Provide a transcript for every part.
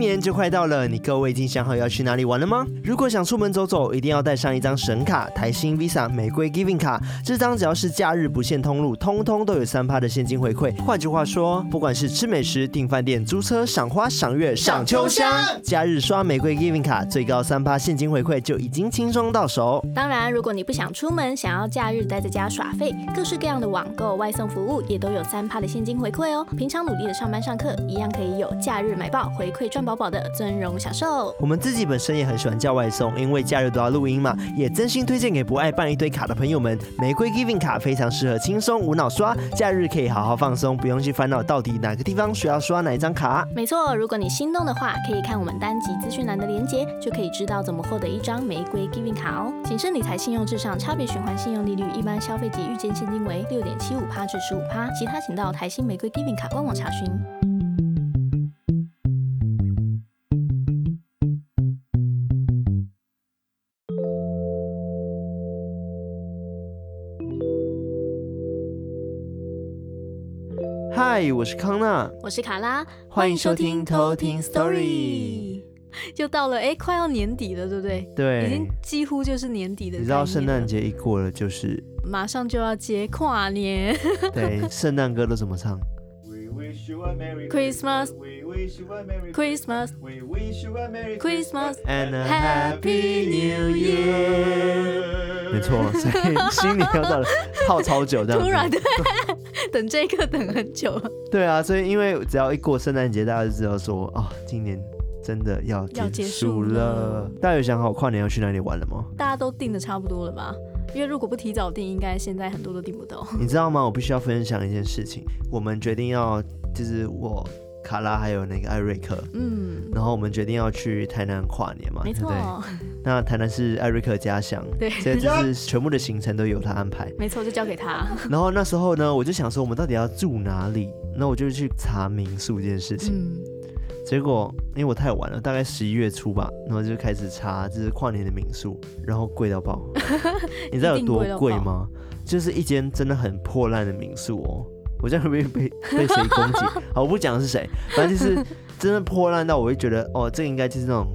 年就快到了，你各位已经想好要去哪里玩了吗？如果想出门走走，一定要带上一张神卡——台新 Visa 玫瑰 Giving 卡。这张只要是假日不限通路，通通都有三趴的现金回馈。换句话说，不管是吃美食、订饭店、租车、赏花、赏月、赏秋香，假日刷玫瑰 Giving 卡，最高三趴现金回馈就已经轻松到手。当然，如果你不想出门，想要假日待在家耍废，各式各样的网购、外送服务也都有三趴的现金回馈哦。平常努力的上班上课，一样可以有假日买爆回馈赚饱饱的尊荣享受。我们自己本身也很喜欢叫外送，因为假日都要录音嘛，也真心推荐给不爱办一堆卡的朋友们。玫瑰 Giving 卡非常适合轻松无脑刷，假日可以好好放松，不用去烦恼到底哪个地方需要刷哪一张卡。没错，如果你心动的话，可以看我们单集资讯栏的链接，就可以知道怎么获得一张玫瑰 Giving 卡哦。谨慎理财，信用至上，差别循环信用利率，一般消费及预见现金为六点七五趴至十五趴，其他请到台新玫瑰 Giving 卡官网查询。嗨，我是康娜，我是卡拉，欢迎收听偷听 Story。就到了哎，快要年底了，对不对？对，已经几乎就是年底的。你知道圣诞节一过了，就是马上就要接跨年。对，圣诞歌都怎么唱？Christmas，Christmas，Christmas and a Happy New Year。没错，所以新年要到了，泡超久这样。突然对。等这一刻等很久了。对啊，所以因为只要一过圣诞节，大家就知道说啊、哦，今年真的要结束了。了大家有想好跨年要去哪里玩了吗？大家都定的差不多了吧？因为如果不提早定，应该现在很多都订不到。你知道吗？我必须要分享一件事情。我们决定要，就是我。卡拉还有那个艾瑞克，嗯，然后我们决定要去台南跨年嘛，没错。对，那台南是艾瑞克家乡，对，所以就是全部的行程都由他安排，没错，就交给他。然后那时候呢，我就想说，我们到底要住哪里？那我就去查民宿这件事情。嗯，结果因为我太晚了，大概十一月初吧，然后就开始查，就是跨年的民宿，然后贵到爆。你知道有多贵吗？就是一间真的很破烂的民宿哦。我这样会不会被 被谁攻击？好，我不讲是谁，反正就是真的破烂到我会觉得，哦，这个应该就是那种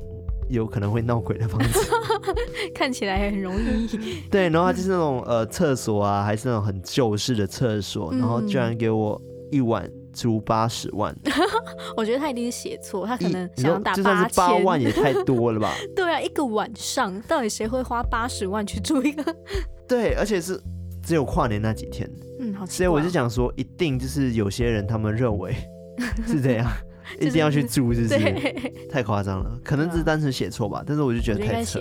有可能会闹鬼的房子，看起来很容易。对，然后它就是那种呃厕所啊，还是那种很旧式的厕所，然后居然给我一晚租八十万。我觉得他一定是写错，他可能想打八千。就算是八万也太多了吧？对啊，一个晚上到底谁会花八十万去住一个？对，而且是。只有跨年那几天，嗯，好哦，所以我就想说，一定就是有些人他们认为 是这样，一定要去住，就是太夸张了，可能只是单纯写错吧，但是我就觉得太扯，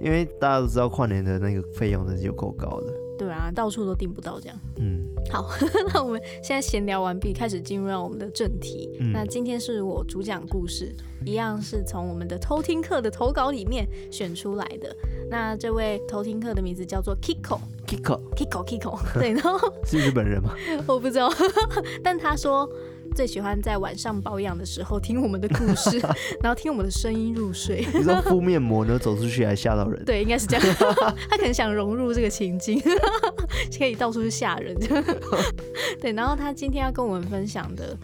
因为大家都知道跨年的那个费用真是有够高的。对啊，到处都订不到这样。嗯，好，那我们现在闲聊完毕，开始进入到我们的正题。嗯，那今天是我主讲故事，一样是从我们的偷听课的投稿里面选出来的。那这位偷听课的名字叫做 Kiko，Kiko，Kiko，Kiko，对，然后是日本人吗？我不知道，但他说。最喜欢在晚上保养的时候听我们的故事，然后听我们的声音入睡。你知道敷面膜呢，走出去还吓到人。对，应该是这样。他可能想融入这个情境，可以到处去吓人。对，然后他今天要跟我们分享的，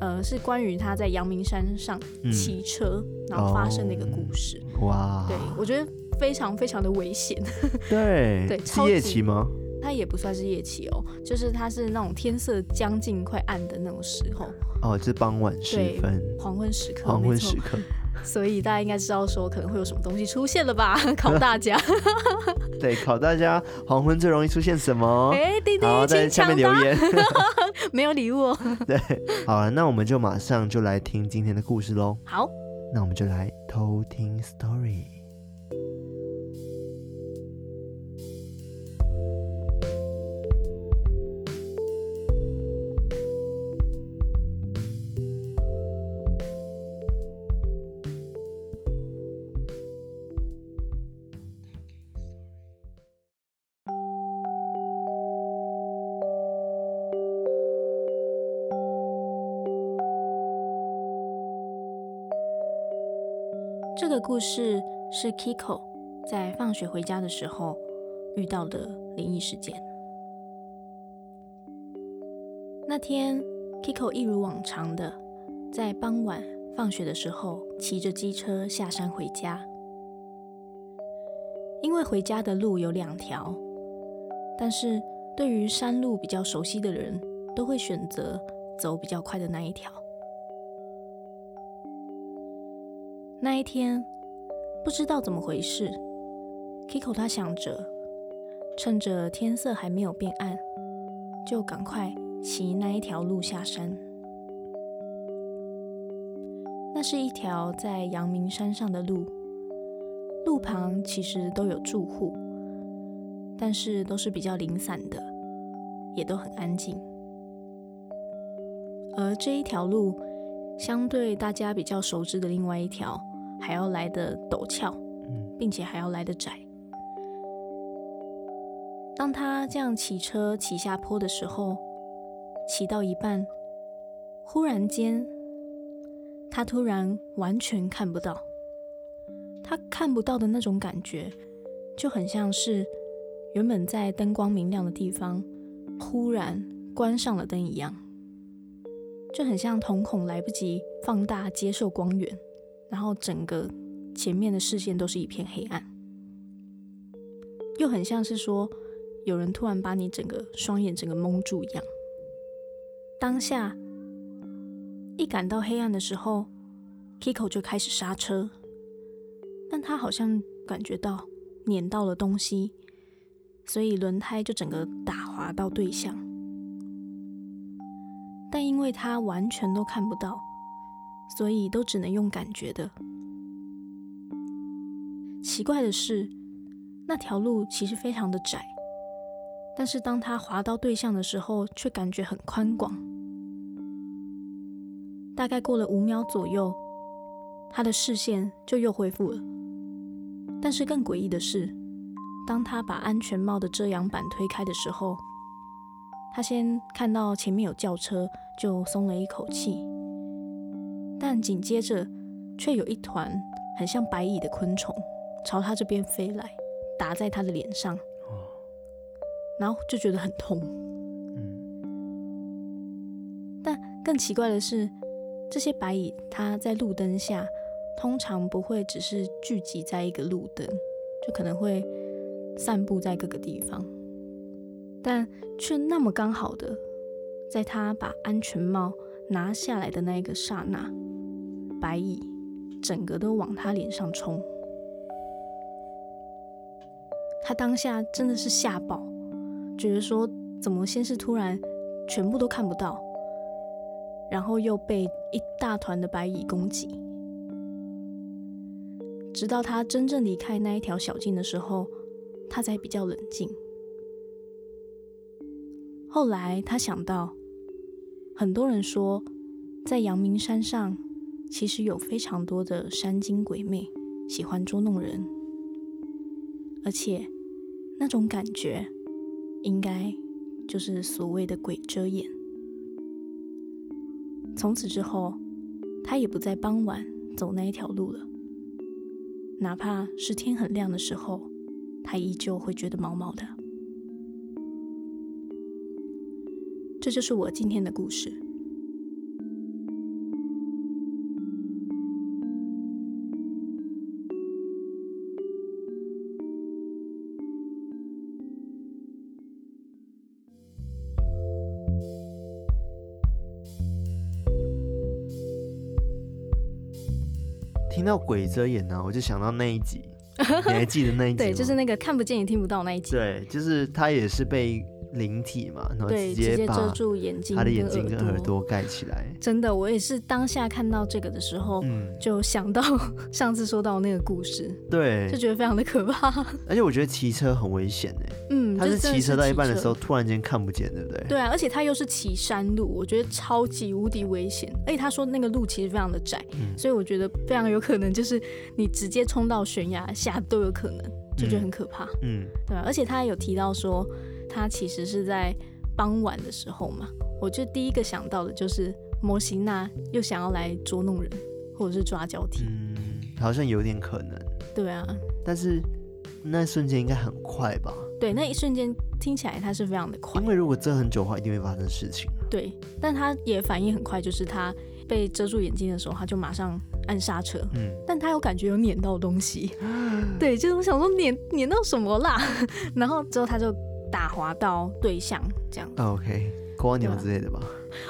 呃，是关于他在阳明山上骑车，嗯，然后发生的一个故事。哦、哇，对我觉得非常非常的危险。对，对，是夜骑吗？它也不算是夜骑哦，就是它是那种天色将近快暗的那种时候哦，就是傍晚时分，黄昏时刻，黄昏时刻。所以大家应该知道说可能会有什么东西出现了吧？考大家。对，考大家，黄昏最容易出现什么？哎、欸，弟弟，好，在下面留言。没有礼物。对，好了，那我们就马上就来听今天的故事喽。好，那我们就来偷听 story。故事是 Kiko 在放学回家的时候遇到的灵异事件。那天，Kiko 一如往常的在傍晚放学的时候骑着机车下山回家。因为回家的路有两条，但是对于山路比较熟悉的人，都会选择走比较快的那一条。那一天，不知道怎么回事，Kiko 他想着，趁着天色还没有变暗，就赶快骑那一条路下山。那是一条在阳明山上的路。路旁其实都有住户，但是都是比较零散的，也都很安静。而这一条路，相对大家比较熟知的另外一条，还要来的陡峭，并且还要来的窄。当他这样骑车骑下坡的时候，骑到一半，忽然间，他突然完全看不到。他看不到的那种感觉，就很像是原本在灯光明亮的地方，忽然关上了灯一样，就很像瞳孔来不及放大接受光源，然后整个前面的视线都是一片黑暗，又很像是说有人突然把你整个双眼整个蒙住一样。当下一感到黑暗的时候，Kiko 就开始刹车。但他好像感觉到碾到了东西，所以轮胎就整个打滑到对向。但因为他完全都看不到，所以都只能用感觉的。奇怪的是，那条路其实非常的窄，但是当他滑到对向的时候，却感觉很宽广。大概过了五秒左右，他的视线就又恢复了。但是更诡异的是，当他把安全帽的遮阳板推开的时候，他先看到前面有轿车，就松了一口气。但紧接着，却有一团很像白蚁的昆虫朝他这边飞来，打在他的脸上，然后就觉得很痛。但更奇怪的是，这些白蚁它在路灯下。通常不会只是聚集在一个路灯，就可能会散布在各个地方，但却那么刚好的，在他把安全帽拿下来的那一个刹那，白蚁整个都往他脸上冲。他当下真的是吓爆，觉得说怎么先是突然全部都看不到，然后又被一大团的白蚁攻击。直到他真正离开那一条小径的时候，他才比较冷静。后来他想到，很多人说，在阳明山上其实有非常多的山精鬼魅，喜欢捉弄人，而且那种感觉，应该就是所谓的鬼遮眼。从此之后，他也不在傍晚走那一条路了。哪怕是天很亮的时候，他依旧会觉得毛毛的。这就是我今天的故事。听到鬼遮眼呢、啊，我就想到那一集，你还记得那一集吗？对，就是那个看不见也听不到那一集。对，就是他也是被。灵体嘛，然后直接遮住眼睛，他的眼睛跟耳朵盖起来。真的，我也是当下看到这个的时候，嗯，就想到 上次说到那个故事，对，就觉得非常的可怕。而且我觉得骑车很危险哎，嗯，他是骑车到一半的时候突然间看不见，对不对？对啊，而且他又是骑山路，我觉得超级无敌危险。而且他说那个路其实非常的窄，嗯，所以我觉得非常有可能就是你直接冲到悬崖下都有可能，就觉得很可怕。嗯，嗯对啊，而且他还有提到说他其实是在。傍晚的时候嘛，我就第一个想到的就是摩西娜又想要来捉弄人，或者是抓交替。嗯，好像有点可能。对啊，但是那一瞬间应该很快吧？对，那一瞬间听起来它是非常的快。因为如果遮很久的话，一定会发生事情。对，但他也反应很快，就是他被遮住眼睛的时候，他就马上按刹车。嗯，但他有感觉有碾到东西，对，就是我想说碾碾到什么啦，然后之后他就打滑到对象这样。OK，蜗牛之类的吧。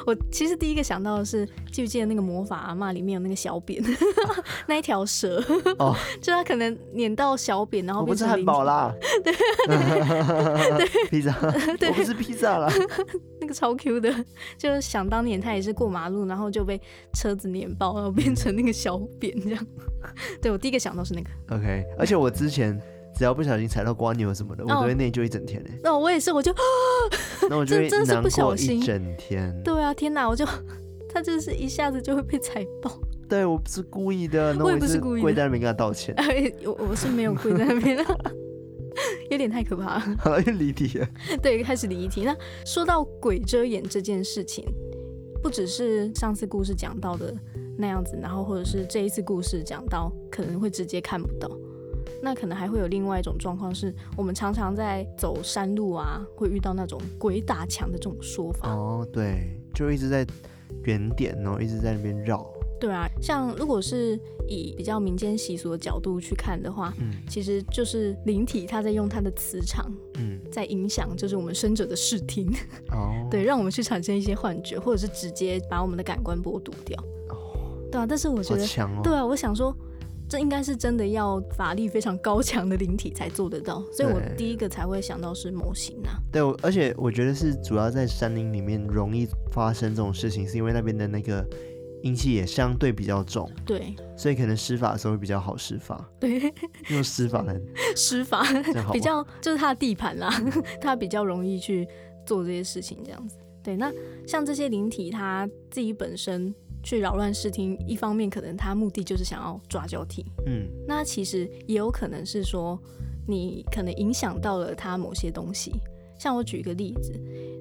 我其实第一个想到的是，记不记得那个魔法阿嬷里面有那个小扁，那一条蛇，哦，就他可能碾到小扁，然后变成我不是汉堡啦，对。对，披萨，对，我不是披萨啦，那个超 Q 的，就是想当年他也是过马路，然后就被车子碾爆，然后变成那个小扁这样。对，我第一个想到是那个，OK，而且我之前。只要不小心踩到瓜牛什么的，我都会内疚一整天呢。那我也是，我就，那我就 会难过一整天。对啊，天哪，我就，他就是一下子就会被踩爆。对，我不是故意的，我也不是故意的，跪在那边跟他道歉。我我是没有跪在那边，有点太可怕了。好了，又离题了。对，开始离题。那说到鬼遮眼这件事情，不只是上次故事讲到的那样子，然后或者是这一次故事讲到可能会直接看不到。那可能还会有另外一种状况，是我们常常在走山路啊，会遇到那种鬼打墙的这种说法。哦，对，就一直在原点，然后一直在那边绕。对啊，像如果是以比较民间习俗的角度去看的话，嗯，其实就是灵体它在用它的磁场，嗯，在影响就是我们生者的视听。哦，对，让我们去产生一些幻觉，或者是直接把我们的感官剥夺掉。哦，对啊，但是我觉得，哦、对啊，我想说。这应该是真的要法力非常高强的灵体才做得到，所以我第一个才会想到是模型啊。对，而且我觉得是主要在山林里面容易发生这种事情，是因为那边的那个阴气也相对比较重。对，所以可能施法的时候会比较好施法。对，用施法来 施法比较就是他的地盘啦，他比较容易去做这些事情这样子。对，那像这些灵体，他自己本身。去扰乱视听，一方面可能他目的就是想要抓交替，嗯，那其实也有可能是说你可能影响到了他某些东西。像我举一个例子，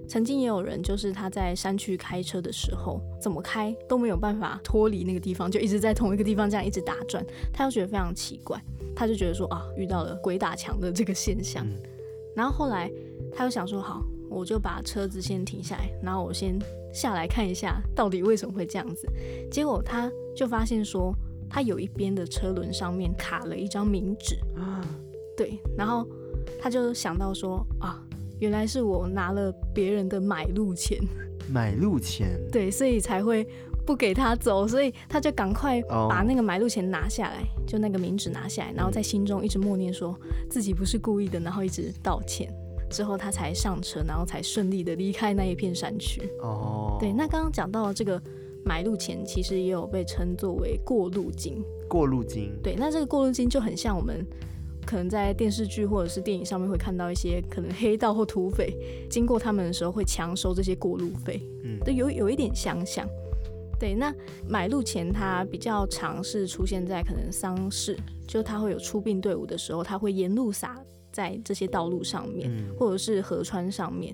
曾经也有人就是他在山区开车的时候，怎么开都没有办法脱离那个地方，就一直在同一个地方这样一直打转，他就觉得非常奇怪，他就觉得说啊，遇到了鬼打墙的这个现象，嗯，然后后来他又想说好。我就把车子先停下来，然后我先下来看一下，到底为什么会这样子。结果他就发现说，他有一边的车轮上面卡了一张冥纸啊。对，然后他就想到说，啊，原来是我拿了别人的买路钱。买路钱。对，所以才会不给他走，所以他就赶快把那个买路钱拿下来，就那个冥纸拿下来，然后在心中一直默念说自己不是故意的，然后一直道歉。之后他才上车，然后才顺利的离开那一片山区。哦，对，那刚刚讲到这个买路钱，其实也有被称作为过路金。过路金。对，那这个过路金就很像我们可能在电视剧或者是电影上面会看到一些可能黑道或土匪经过他们的时候会强收这些过路费。嗯，都，有有一点相像。对，那买路前它比较常是出现在可能丧事，就他会有出殡队伍的时候，他会沿路撒。在这些道路上面，或者是河川上面，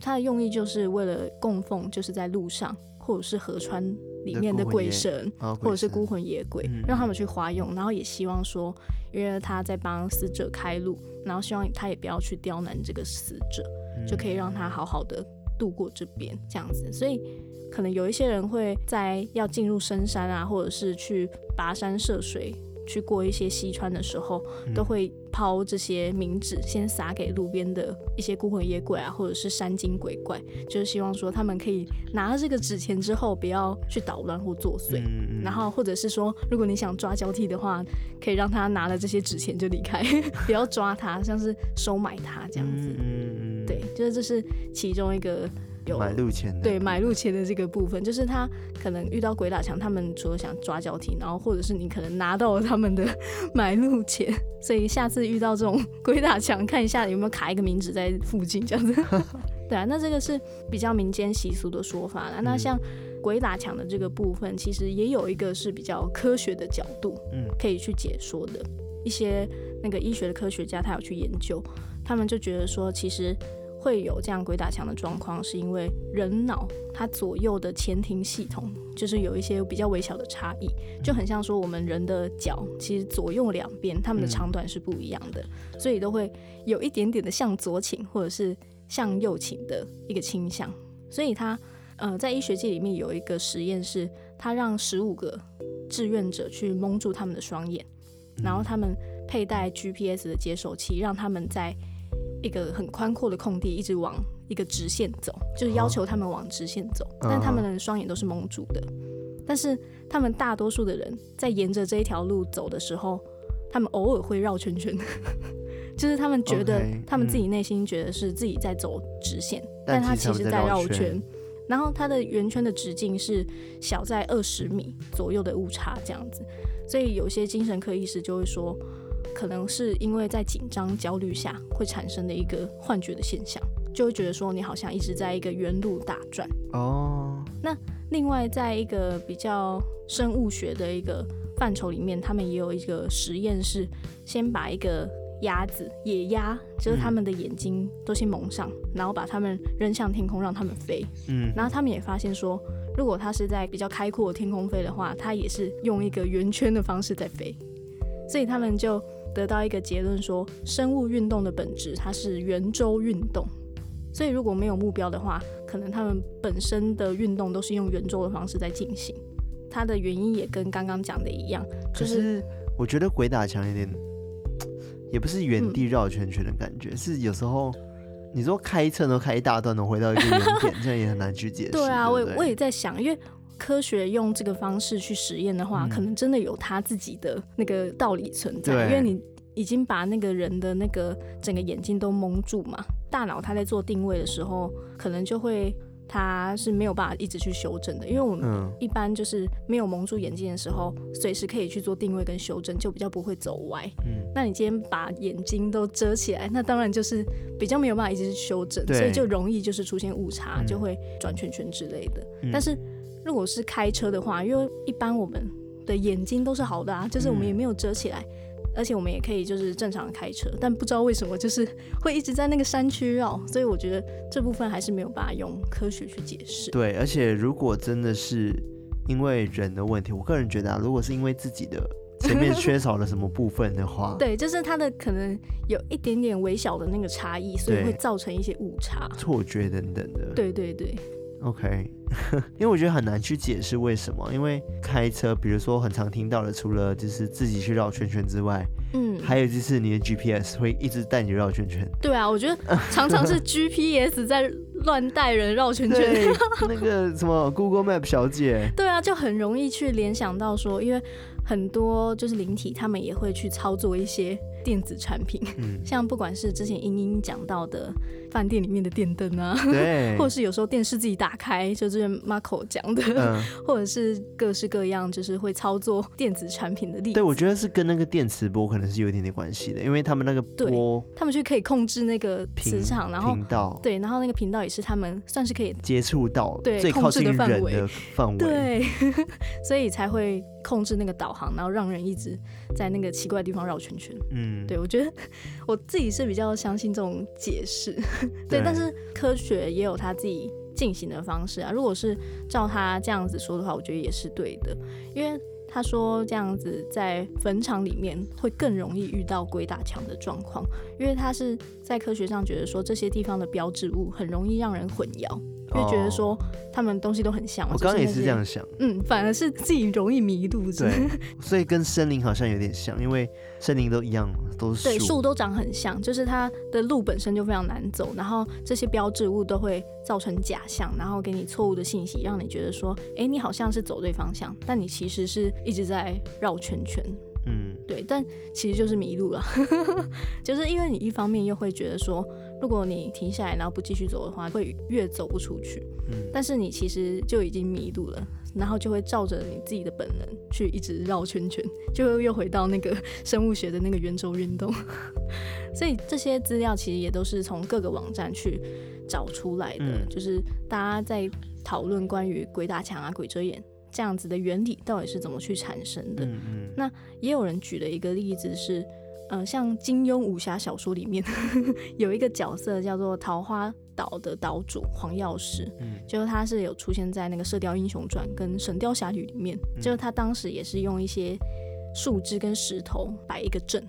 它的用意就是为了供奉，就是在路上或者是河川里面的鬼神，或者是孤魂野鬼，让他们去花用。然后也希望说，因为他在帮死者开路，然后希望他也不要去刁难这个死者，就可以让他好好的度过这边这样子。所以可能有一些人会在要进入深山啊，或者是去跋山涉水。去过一些西川的时候，都会抛这些冥纸，先撒给路边的一些孤魂野鬼啊，或者是山精鬼怪，就是希望说他们可以拿了这个纸钱之后，不要去捣乱或作祟。然后或者是说，如果你想抓交替的话，可以让他拿了这些纸钱就离开，不要抓他，像是收买他这样子。对，就是这是其中一个。有买路钱，对，买路钱的这个部分，就是他可能遇到鬼打墙，他们除了想抓交替，然后或者是你可能拿到了他们的买路钱，所以下次遇到这种鬼打墙，看一下有没有卡一个名字在附近这样子。对啊，那这个是比较民间习俗的说法啦。那像鬼打墙的这个部分，其实也有一个是比较科学的角度，嗯，可以去解说的。一些那个医学的科学家，他有去研究，他们就觉得说，其实。会有这样鬼打墙的状况，是因为人脑它左右的前庭系统就是有一些比较微小的差异，就很像说我们人的脚其实左右两边它们的长短是不一样的，所以都会有一点点的向左倾或者是向右倾的一个倾向。所以它呃在医学界里面有一个实验是，它让十五个志愿者去蒙住他们的双眼，然后他们佩戴 GPS 的接收器，让他们在一个很宽阔的空地一直往一个直线走，就是要求他们往直线走，但他们的双眼都是蒙住的。但是他们大多数的人在沿着这一条路走的时候，他们偶尔会绕圈圈，就是他们觉得他们自己内心觉得是自己在走直线，但他其实在绕圈。然后它的圆圈的直径是小在二十米左右的误差这样子，所以有些精神科医师就会说，可能是因为在紧张焦虑下会产生的一个幻觉的现象，就会觉得说你好像一直在一个原路打转。哦。那另外在一个比较生物学的一个范畴里面，他们也有一个实验是先把一个。鸭子、野鸭，就是他们的眼睛都先蒙上，嗯、然后把他们扔向天空，让他们飞。嗯，然后他们也发现说，如果它是在比较开阔的天空飞的话，它也是用一个圆圈的方式在飞。所以他们就得到一个结论说，生物运动的本质它是圆周运动。所以如果没有目标的话，可能他们本身的运动都是用圆周的方式在进行。它的原因也跟刚刚讲的一样，就是，可是我觉得鬼打墙有点。也不是原地绕圈圈的感觉，嗯、是有时候你说开车都开一大段，能回到一个原点，这样也很难去解释。对啊，对对我我也在想，因为科学用这个方式去实验的话，嗯、可能真的有他自己的那个道理存在。对因为你已经把那个人的那个整个眼睛都蒙住嘛，大脑他在做定位的时候，可能就会。它是没有办法一直去修正的，因为我们一般就是没有蒙住眼睛的时候，随时可以去做定位跟修正，就比较不会走歪。嗯，那你今天把眼睛都遮起来，那当然就是比较没有办法一直去修正，所以就容易就是出现误差，就会转圈圈之类的。嗯，但是如果是开车的话，因为一般我们的眼睛都是好的啊，就是我们也没有遮起来。而且我们也可以就是正常的开车，但不知道为什么就是会一直在那个山区绕，所以我觉得这部分还是没有办法用科学去解释。对，而且如果真的是因为人的问题，我个人觉得啊，如果是因为自己的前面缺少了什么部分的话，对，就是它的可能有一点点微小的那个差异，所以会造成一些误差、错觉等等的。对对对。OK，因为我觉得很难去解释为什么，因为开车，比如说很常听到的，除了就是自己去绕圈圈之外，嗯，还有就是你的 GPS 会一直带你绕圈圈。对啊，我觉得常常是 GPS 在乱带人绕圈圈。那个什么 Google Map 小姐。对啊，就很容易去联想到说，因为很多就是灵体，他们也会去操作一些。电子产品，嗯、像不管是之前英英讲到的饭店里面的电灯啊，对，或者是有时候电视自己打开，就之前 Marco 讲的，嗯、或者是各式各样，就是会操作电子产品的例子。对，我觉得是跟那个电磁波可能是有一点点关系的，因为他们那个波，他们就可以控制那个磁场，然后频道，对，然后那个频道也是他们算是可以接触到最靠近人的范围，范围，对，所以才会。控制那个导航，然后让人一直在那个奇怪的地方绕圈圈。嗯，对，我觉得我自己是比较相信这种解释。对，对，但是科学也有他自己进行的方式啊。如果是照他这样子说的话，我觉得也是对的，因为他说这样子在坟场里面会更容易遇到鬼打墙的状况，因为他是在科学上觉得说这些地方的标志物很容易让人混淆。就觉得说他们东西都很像，我刚刚也是这样想，嗯，反而是自己容易迷路，对，所以跟森林好像有点像，因为森林都一样，都是树，对，树都长很像，就是它的路本身就非常难走，然后这些标志物都会造成假象，然后给你错误的信息，让你觉得说，哎，你好像是走对方向，但你其实是一直在绕圈圈，嗯，对，但其实就是迷路了，就是因为你一方面又会觉得说。如果你停下来，然后不继续走的话，会越走不出去。嗯，但是你其实就已经迷路了，然后就会照着你自己的本能去一直绕圈圈，就又回到那个生物学的那个圆周运动。所以这些资料其实也都是从各个网站去找出来的，嗯，就是大家在讨论关于鬼打墙啊、鬼遮眼这样子的原理到底是怎么去产生的。嗯嗯，那也有人举了一个例子是。呃，像金庸武侠小说里面 有一个角色叫做桃花岛的岛主黄药师，嗯，就是他是有出现在那个《射雕英雄传》跟《神雕侠侣》里面，嗯、就是他当时也是用一些树枝跟石头摆一个阵，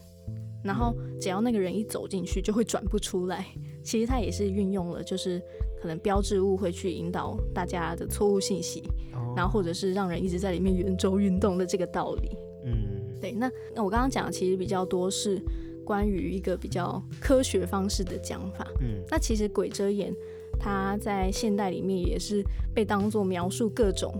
然后只要那个人一走进去就会转不出来。其实他也是运用了就是可能标志物会去引导大家的错误信息，哦、然后或者是让人一直在里面圆周运动的这个道理。嗯，对。那那我刚刚讲的其实比较多是关于一个比较科学方式的讲法。嗯，那其实鬼遮眼它在现代里面也是被当做描述各种。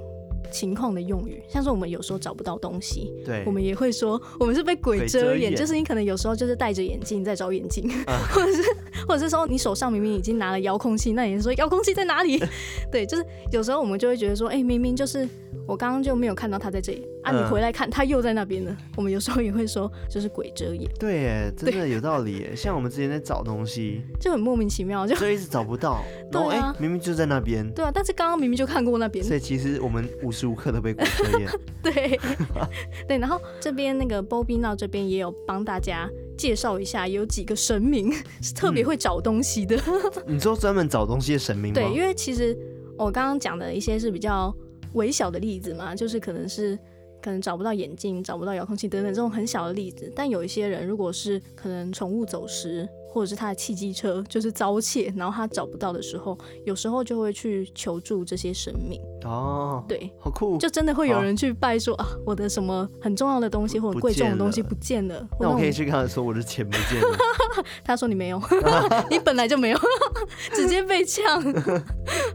情况的用语，像是我们有时候找不到东西，对，我们也会说我们是被鬼遮眼，就是你可能有时候就是戴着眼镜在找眼镜，啊、或者是或者是说你手上明明已经拿了遥控器，那你说遥控器在哪里？对，就是有时候我们就会觉得说，哎、欸，明明就是。我刚刚就没有看到它在这里啊！你回来看，他又在那边呢。我们有时候也会说，就是鬼遮眼。对耶，真的有道理耶。像我们之前在找东西，就很莫名其妙，就所以一直找不到。对啊，明明就在那边。对啊，但是刚刚明明就看过那边。所以其实我们无时无刻都被鬼遮眼。对 对，然后这边那个 Bobby Now 这边也有帮大家介绍一下，有几个神明是特别会找东西的。你说专门找东西的神明吗？对，因为其实我刚刚讲的一些是比较。微小的例子嘛，就是可能是可能找不到眼镜、找不到遥控器等等这种很小的例子。但有一些人，如果是可能宠物走失，或者是他的汽机车就是遭窃，然后他找不到的时候，有时候就会去求助这些神明。哦，对，好酷，就真的会有人去拜说啊，我的什么很重要的东西或者贵重的东西不见了。那我可以去跟他说我的钱不见了。他说你没有，你本来就没有，直接被呛。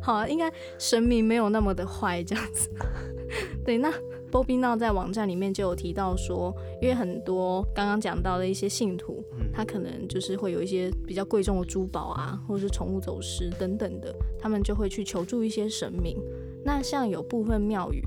好啊，应该神明没有那么的坏这样子。对，那 Bobby Now 在网站里面就有提到说，因为很多刚刚讲到的一些信徒，他可能就是会有一些比较贵重的珠宝啊，或者是宠物走失等等的，他们就会去求助一些神明。那像有部分庙宇，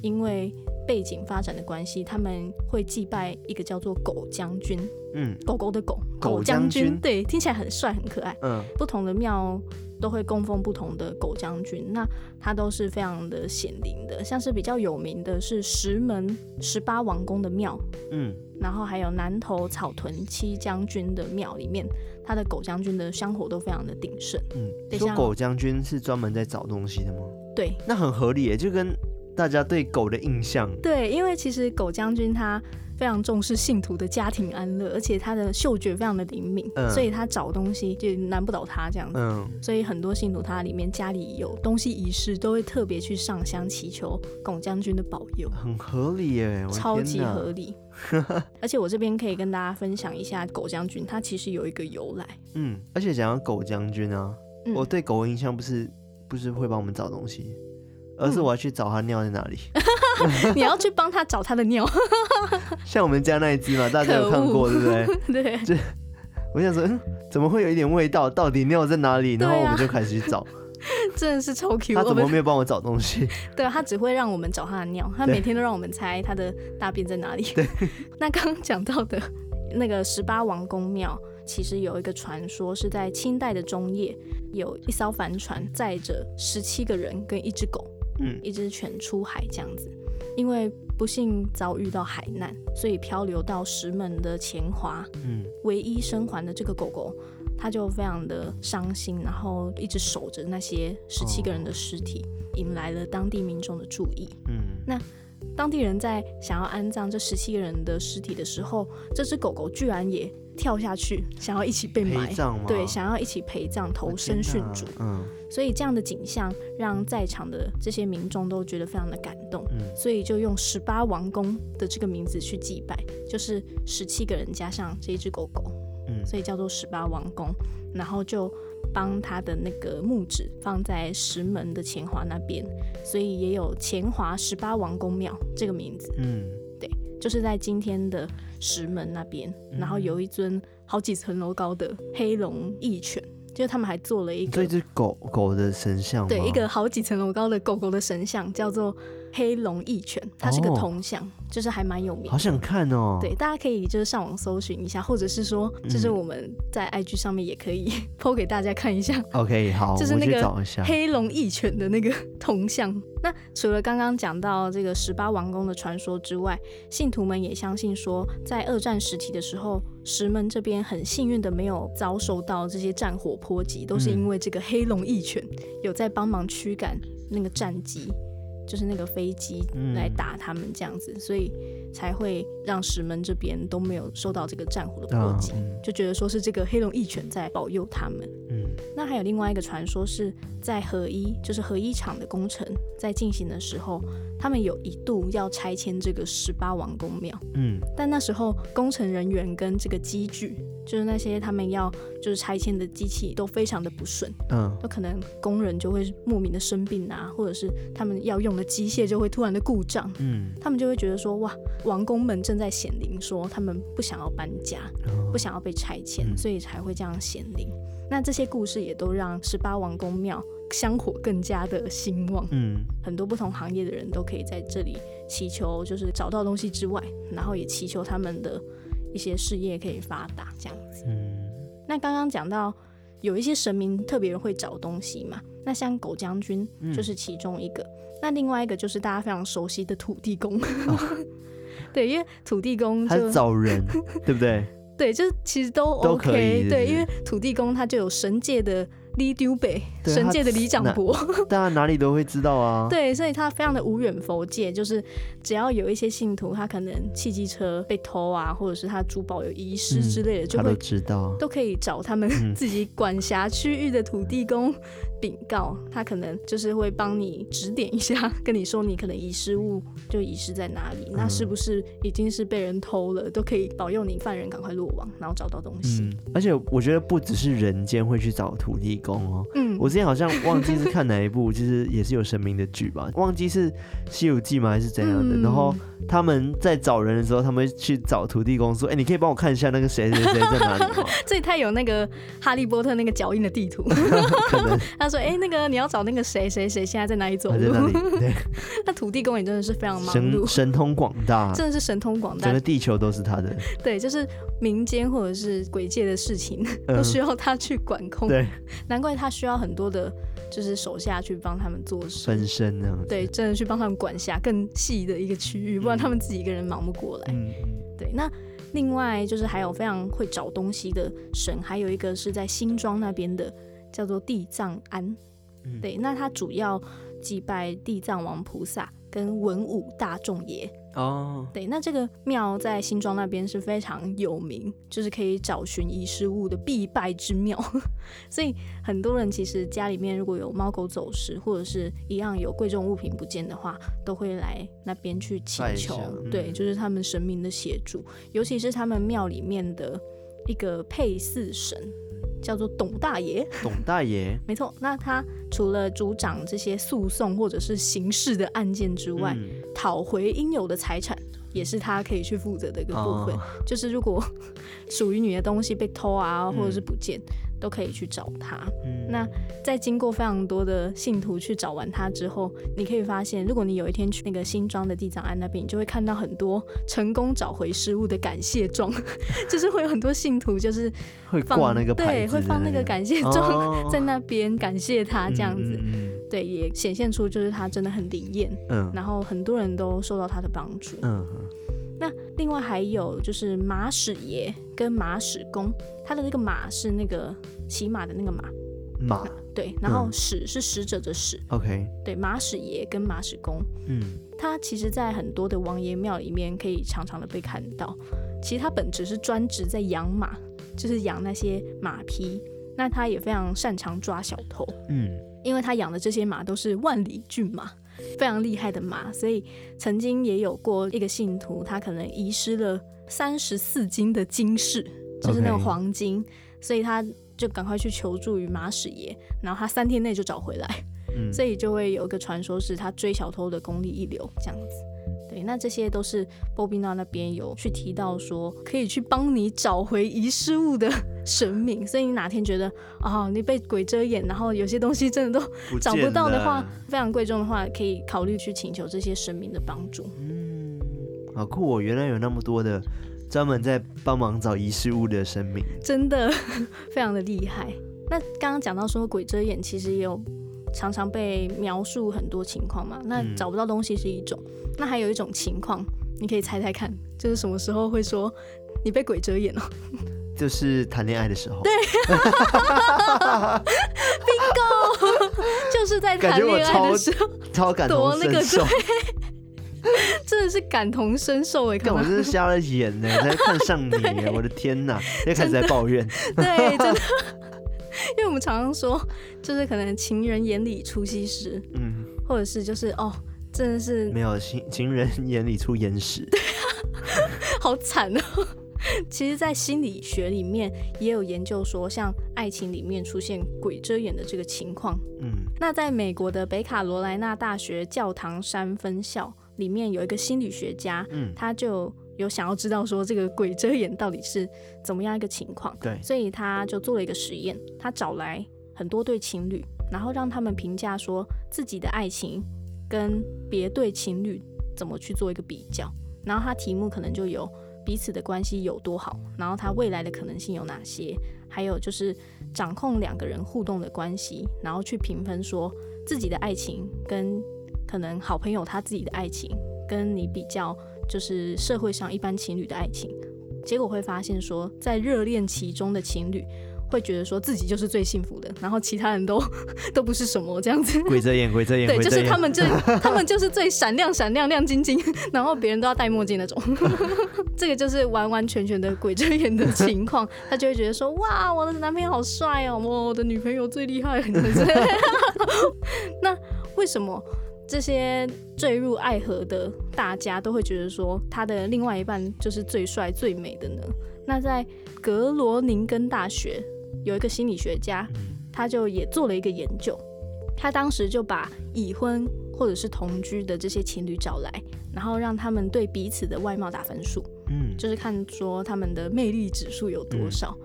因为背景发展的关系，他们会祭拜一个叫做狗将军，嗯，狗狗的狗，狗将军，对，听起来很帅很可爱。嗯，不同的庙都会供奉不同的狗将军，那它都是非常的显灵的，像是比较有名的是石门十八王宫的庙，嗯，然后还有南投草屯七将军的庙里面，他的狗将军的香火都非常的鼎盛。嗯，说狗将军是专门在找东西的吗？对，那很合理耶，就跟。大家对狗的印象，对，因为其实狗将军他非常重视信徒的家庭安乐，而且他的嗅觉非常的灵敏，嗯、所以他找东西就难不倒他这样子。嗯，所以很多信徒他里面家里有东西遗失，都会特别去上香祈求狗将军的保佑，很合理耶，超级合理。而且我这边可以跟大家分享一下狗将军，他其实有一个由来。嗯，而且讲到狗将军啊，嗯、我对狗的印象不是不是会帮我们找东西。而是我要去找他尿在哪里，你要去帮他找他的尿，像我们家那一只嘛，大家有看过对不对？对，就我想说，嗯，怎么会有一点味道？到底尿在哪里？然后我们就开始去找，真的是超 Q。他怎么没有帮我找东西？对，他只会让我们找他的尿，他每天都让我们猜他的大便在哪里。对，那刚刚讲到的那个十八王公庙，其实有一个传说是在清代的中叶，有一艘帆船载着十七个人跟一只狗。嗯，一只犬出海这样子，因为不幸遭遇到海难，所以漂流到石门的前华。嗯，唯一生还的这个狗狗，它就非常的伤心，然后一直守着那些十七个人的尸体，哦、引来了当地民众的注意。嗯，那当地人在想要安葬这十七个人的尸体的时候，这只狗狗居然也跳下去，想要一起被埋，对，想要一起陪葬，投身殉主。嗯，所以这样的景象让在场的这些民众都觉得非常的感动。嗯，所以就用十八王公的这个名字去祭拜，就是十七个人加上这一只狗狗。嗯，所以叫做十八王公，然后就帮他的那个墓址放在石门的前华那边，所以也有前华十八王公庙这个名字。嗯，对，就是在今天的。石门那边，然后有一尊好几层楼高的黑龙义犬，就是他们还做了一个这只狗狗的神像，对，一个好几层楼高的狗狗的神像，叫做黑龙义犬，它是个铜像，哦、就是还蛮有名的。好想看哦！对，大家可以就是上网搜寻一下，或者是说，就是我们在 IG 上面也可以 po 给大家看一下。OK，好，就是那个黑龙义犬的那个铜像。那除了刚刚讲到这个十八王宫的传说之外，信徒们也相信说，在二战时期的时候，石门这边很幸运的没有遭受到这些战火波及，都是因为这个黑龙义犬有在帮忙驱赶那个战机，就是那个飞机来打他们这样子，所以才会让石门这边都没有受到这个战火的波及，就觉得说是这个黑龙义犬在保佑他们。嗯。那还有另外一个传说是在合一，就是合一厂的工程在进行的时候，他们有一度要拆迁这个十八王公庙。嗯，但那时候工程人员跟这个机具，就是那些他们要就是拆迁的机器都非常的不顺。嗯，都可能工人就会莫名的生病啊，或者是他们要用的机械就会突然的故障。嗯，他们就会觉得说，哇，王公们正在显灵，说他们不想要搬家，哦、不想要被拆迁，嗯、所以才会这样显灵。那这些故事也都让十八王公庙香火更加的兴旺。嗯，很多不同行业的人都可以在这里祈求，就是找到东西之外，然后也祈求他们的一些事业可以发达，这样子。嗯，那刚刚讲到有一些神明特别会找东西嘛，那像狗将军就是其中一个。嗯、那另外一个就是大家非常熟悉的土地公。哦、对，因为土地公就找人，对不对？对，就其实都 OK，对，因为土地公他就有神界的里长伯，神界的李长伯，大家哪里都会知道啊。对，所以他非常的无远佛界，就是只要有一些信徒，他可能汽机车被偷啊，或者是他珠宝有遗失之类的，嗯、就会都知道，都可以找他们自己管辖区域的土地公。禀告他可能就是会帮你指点一下，跟你说你可能遗失物就遗失在哪里，嗯、那是不是已经是被人偷了，都可以保佑你犯人赶快落网，然后找到东西。嗯，而且我觉得不只是人间会去找土地公哦。嗯，我之前好像忘记是看哪一部，就是也是有神明的剧吧，忘记是《西游记》吗还是怎样的，嗯、然后。他们在找人的时候，他们会去找土地公说：“哎、欸，你可以帮我看一下那个谁谁谁在哪里吗？” 这里他有那个哈利波特那个脚印的地图。可能他说：“哎、欸，那个你要找那个谁谁谁现在在哪里走路？”那土地公也真的是非常忙碌，神，神通广大，真的是神通广大，整个地球都是他的。对，就是民间或者是鬼界的事情，都需要他去管控。嗯、对，难怪他需要很多的。就是手下去帮他们做事，分身那样子。对，真的去帮他们管辖更细的一个区域，不然他们自己一个人忙不过来。嗯，对。那另外就是还有非常会找东西的神，还有一个是在新庄那边的，叫做地藏庵。嗯，对，那他主要祭拜地藏王菩萨跟文武大众爷。哦，oh. 对，那这个庙在新庄那边是非常有名，就是可以找寻遗失物的必拜之庙，所以很多人其实家里面如果有猫狗走失，或者是一样有贵重物品不见的话，都会来那边去祈求，嗯、对，就是他们神明的协助，尤其是他们庙里面的一个配祀神。叫做董大爷，董大爷，没错。那他除了主掌这些诉讼或者是刑事的案件之外，嗯、讨回应有的财产也是他可以去负责的一个部分。哦、就是如果 属于你的东西被偷啊，或者是不见。嗯都可以去找他。嗯，那在经过非常多的信徒去找完他之后，你可以发现，如果你有一天去那个新庄的地藏庵那边，你就会看到很多成功找回失物的感谢状，就是会有很多信徒就是会挂那个牌对，会放那个感谢状 在那边感谢他这样子，嗯、对，也显现出就是他真的很灵验，嗯，然后很多人都受到他的帮助，嗯。那另外还有就是马使爷跟马使公，他的那个马是那个骑马的那个马，马。对，然后使是使者的使，OK，对，马使爷跟马使公，嗯，他其实在很多的王爷庙里面可以常常的被看到，其实他本质是专职在养马，就是养那些马匹，那他也非常擅长抓小偷，嗯，因为他养的这些马都是万里骏马。非常厉害的马，所以曾经也有过一个信徒，他可能遗失了三十四斤的金饰，就是那种黄金.所以他就赶快去求助于马史爷，然后他三天内就找回来，嗯，所以就会有一个传说是他追小偷的功力一流，这样子。对，那这些都是波比娜那边有去提到说，可以去帮你找回遗失物的神明，所以你哪天觉得啊、哦，你被鬼遮眼，然后有些东西真的都找不到的话，非常贵重的话，可以考虑去请求这些神明的帮助。嗯，好酷哦，原来有那么多的专门在帮忙找遗失物的神明，真的 非常的厉害。那刚刚讲到说鬼遮眼，其实也有。常常被描述很多情况嘛，那找不到东西是一种，嗯、那还有一种情况，你可以猜猜看，就是什么时候会说你被鬼遮眼了？就是谈恋爱的时候。对，bingo，就是在谈恋爱的时候，超感同身受，真的是感同身受哎！看我真是瞎了眼呢，才看上你，我的天哪，又开始在抱怨，对，真的。因为我们常常说，就是可能情人眼里出西施，嗯，或者是就是哦，真的是没有情情人眼里出眼屎，对啊，好惨哦。其实，在心理学里面也有研究说，像爱情里面出现鬼遮眼的这个情况。嗯，那在美国的北卡罗来纳大学教堂山分校里面有一个心理学家，嗯，他就有想要知道说这个鬼遮眼到底是怎么样一个情况。对，所以他就做了一个实验，他找来很多对情侣，然后让他们评价说自己的爱情跟别对情侣怎么去做一个比较，然后他题目可能就有。彼此的关系有多好，然后他未来的可能性有哪些？还有就是掌控两个人互动的关系，然后去评分说自己的爱情跟可能好朋友他自己的爱情跟你比较，就是社会上一般情侣的爱情，结果会发现说，在热恋期中的情侣。会觉得说自己就是最幸福的，然后其他人都 都不是什么这样子。鬼遮眼，鬼遮眼，对，就是他们最 他们就是最闪亮闪亮亮晶晶，然后别人都要戴墨镜那种。这个就是完完全全的鬼遮眼的情况，他就会觉得说哇，我的男朋友好帅哦，我的女朋友最厉害。那为什么这些坠入爱河的大家都会觉得说他的另外一半就是最帅最美的呢？那在格罗宁根大学。有一个心理学家，他就也做了一个研究。他当时就把已婚或者是同居的这些情侣找来，然后让他们对彼此的外貌打分数，嗯，就是看说他们的魅力指数有多少。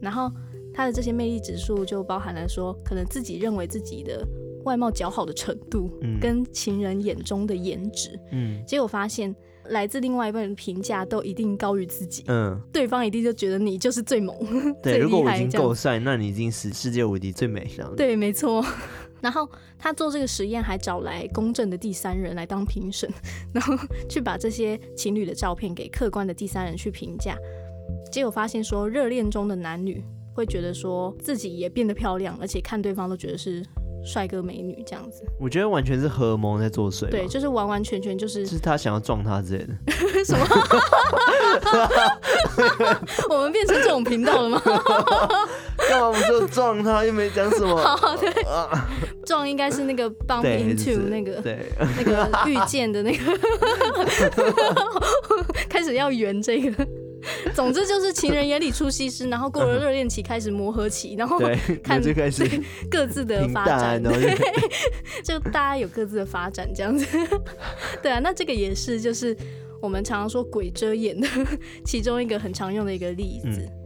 然后他的这些魅力指数就包含了说，可能自己认为自己的外貌姣好的程度，跟情人眼中的颜值，嗯，结果发现。来自另外一半的评价都一定高于自己，嗯，对方一定就觉得你就是最猛，对，如果我已经够帅，那你已经是世界无敌最美这样。对，没错。然后他做这个实验还找来公正的第三人来当评审，然后去把这些情侣的照片给客观的第三人去评价，结果发现说，热恋中的男女会觉得说自己也变得漂亮，而且看对方都觉得是。帅哥美女这样子，我觉得完全是荷尔蒙在作祟。对，就是完完全全就是，是他想要撞他之类的。什么？我们变成这种频道了吗？干嘛不说撞他？又没讲什么。好，对，撞应该是那个 bump into 那个，对，那个遇见的那个，开始要圆这个。总之就是情人眼里出西施，然后过了热恋期开始磨合期，然后 看对各自的发展，对，就大家有各自的发展这样子。对啊，那这个也是就是我们常常说鬼遮眼的其中一个很常用的一个例子。嗯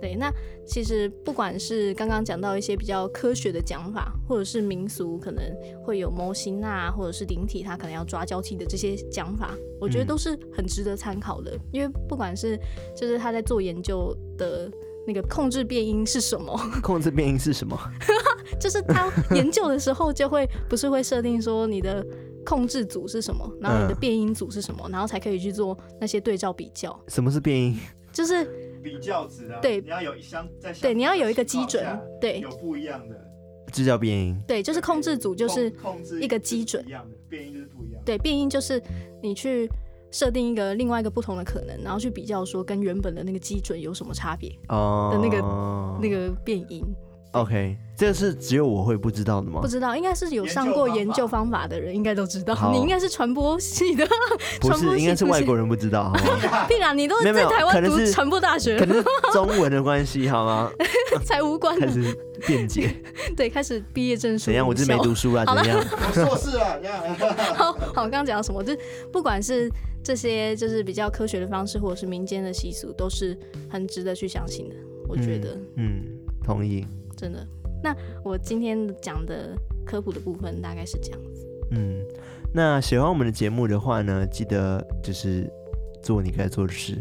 对，那其实不管是刚刚讲到一些比较科学的讲法，或者是民俗可能会有魔神仔啊，或者是灵体它可能要抓交替的这些讲法，我觉得都是很值得参考的。嗯、因为不管是就是他在做研究的那个控制变音是什么，控制变音是什么？就是他研究的时候就会不是会设定说你的控制组是什么，然后你的变音组是什么，嗯、然后才可以去做那些对照比较。什么是变音？就是。比较值啊，对，你要有一相在对，你要有一个基准，对，有不一样的，这叫变音，对，就是控制组就是控制一个基准，一样的变音就是不一样，对，变音就是你去设定一个另外一个不同的可能，然后去比较说跟原本的那个基准有什么差别哦的那个、uh、那个变音。OK，这个是只有我会不知道的吗？不知道，应该是有上过研究方法的人应该都知道。你应该是传播系的，不是，应该是外国人不知道，好吗？对啊，你都在台湾读传播大学，可能是中文的关系，好吗？才无关。开始辩解，对，开始毕业证书。怎样？我是没读书啊？怎样？我硕士啊？好好，我刚刚讲到什么？就不管是这些，就是比较科学的方式，或者是民间的习俗，都是很值得去相信的。我觉得，嗯，同意。真的，那我今天讲的科普的部分大概是这样子。嗯，那喜欢我们的节目的话呢，记得就是做你该做的事。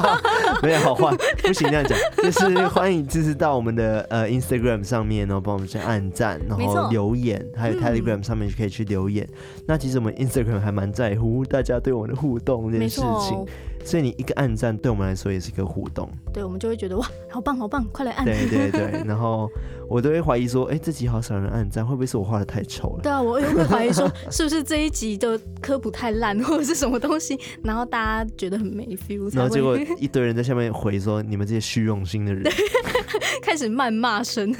没有好话，不行这样讲，就是欢迎支持到我们的呃 Instagram 上面，然后帮我们先按赞，然后留言，错还有 Telegram 上面就可以去留言。嗯、那其实我们 Instagram 还蛮在乎大家对我们的互动这件事情。所以你一个暗赞对我们来说也是一个互动。对，我们就会觉得哇，好棒好棒，快来按。对对对，然后我都会怀疑说，哎，这集好少人暗赞，会不会是我画的太丑了？对啊，我也会怀疑说，是不是这一集的科普太烂，或者是什么东西，然后大家觉得很没 feel。然后结果一堆人在下面回说，你们这些虚荣心的人，开始谩骂声。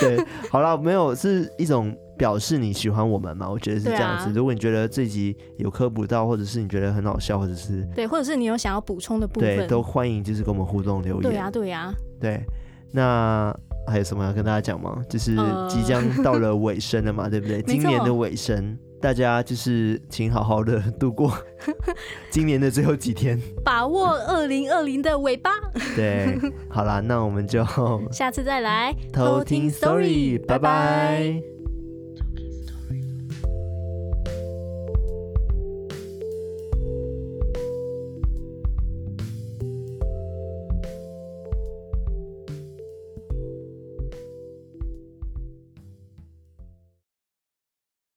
对，好了，没有是一种。表示你喜欢我们嘛？我觉得是这样子。啊、如果你觉得这集有科普到，或者是你觉得很好笑，或者是对，或者是你有想要补充的部分，对，都欢迎就是跟我们互动留言。对呀、啊，对呀、啊，对。那还有什么要跟大家讲吗？就是即将到了尾声了嘛，呃、对不对？今年的尾声，大家就是请好好的度过 今年的最后几天，把握二零二零的尾巴。对，好啦，那我们就 下次再来偷听 story，拜拜。拜拜。